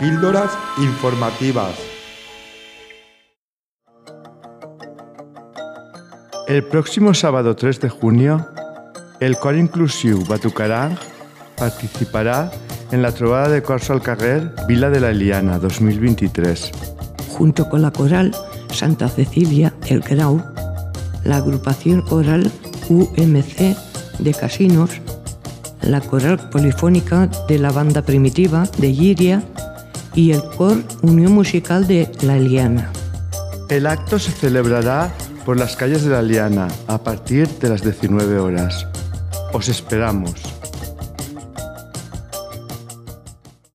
Píldoras informativas. El próximo sábado 3 de junio, el cor inclusiu Batucará participará en la trovada de Corso al Carrer Vila de la Eliana 2023. Junto con la coral Santa Cecilia El Grau, la agrupación coral UMC de Casinos, la coral polifónica de la banda primitiva de Giria y el cor Unión Musical de La Eliana. El acto se celebrará por las calles de La Liana a partir de las 19 horas. Os esperamos.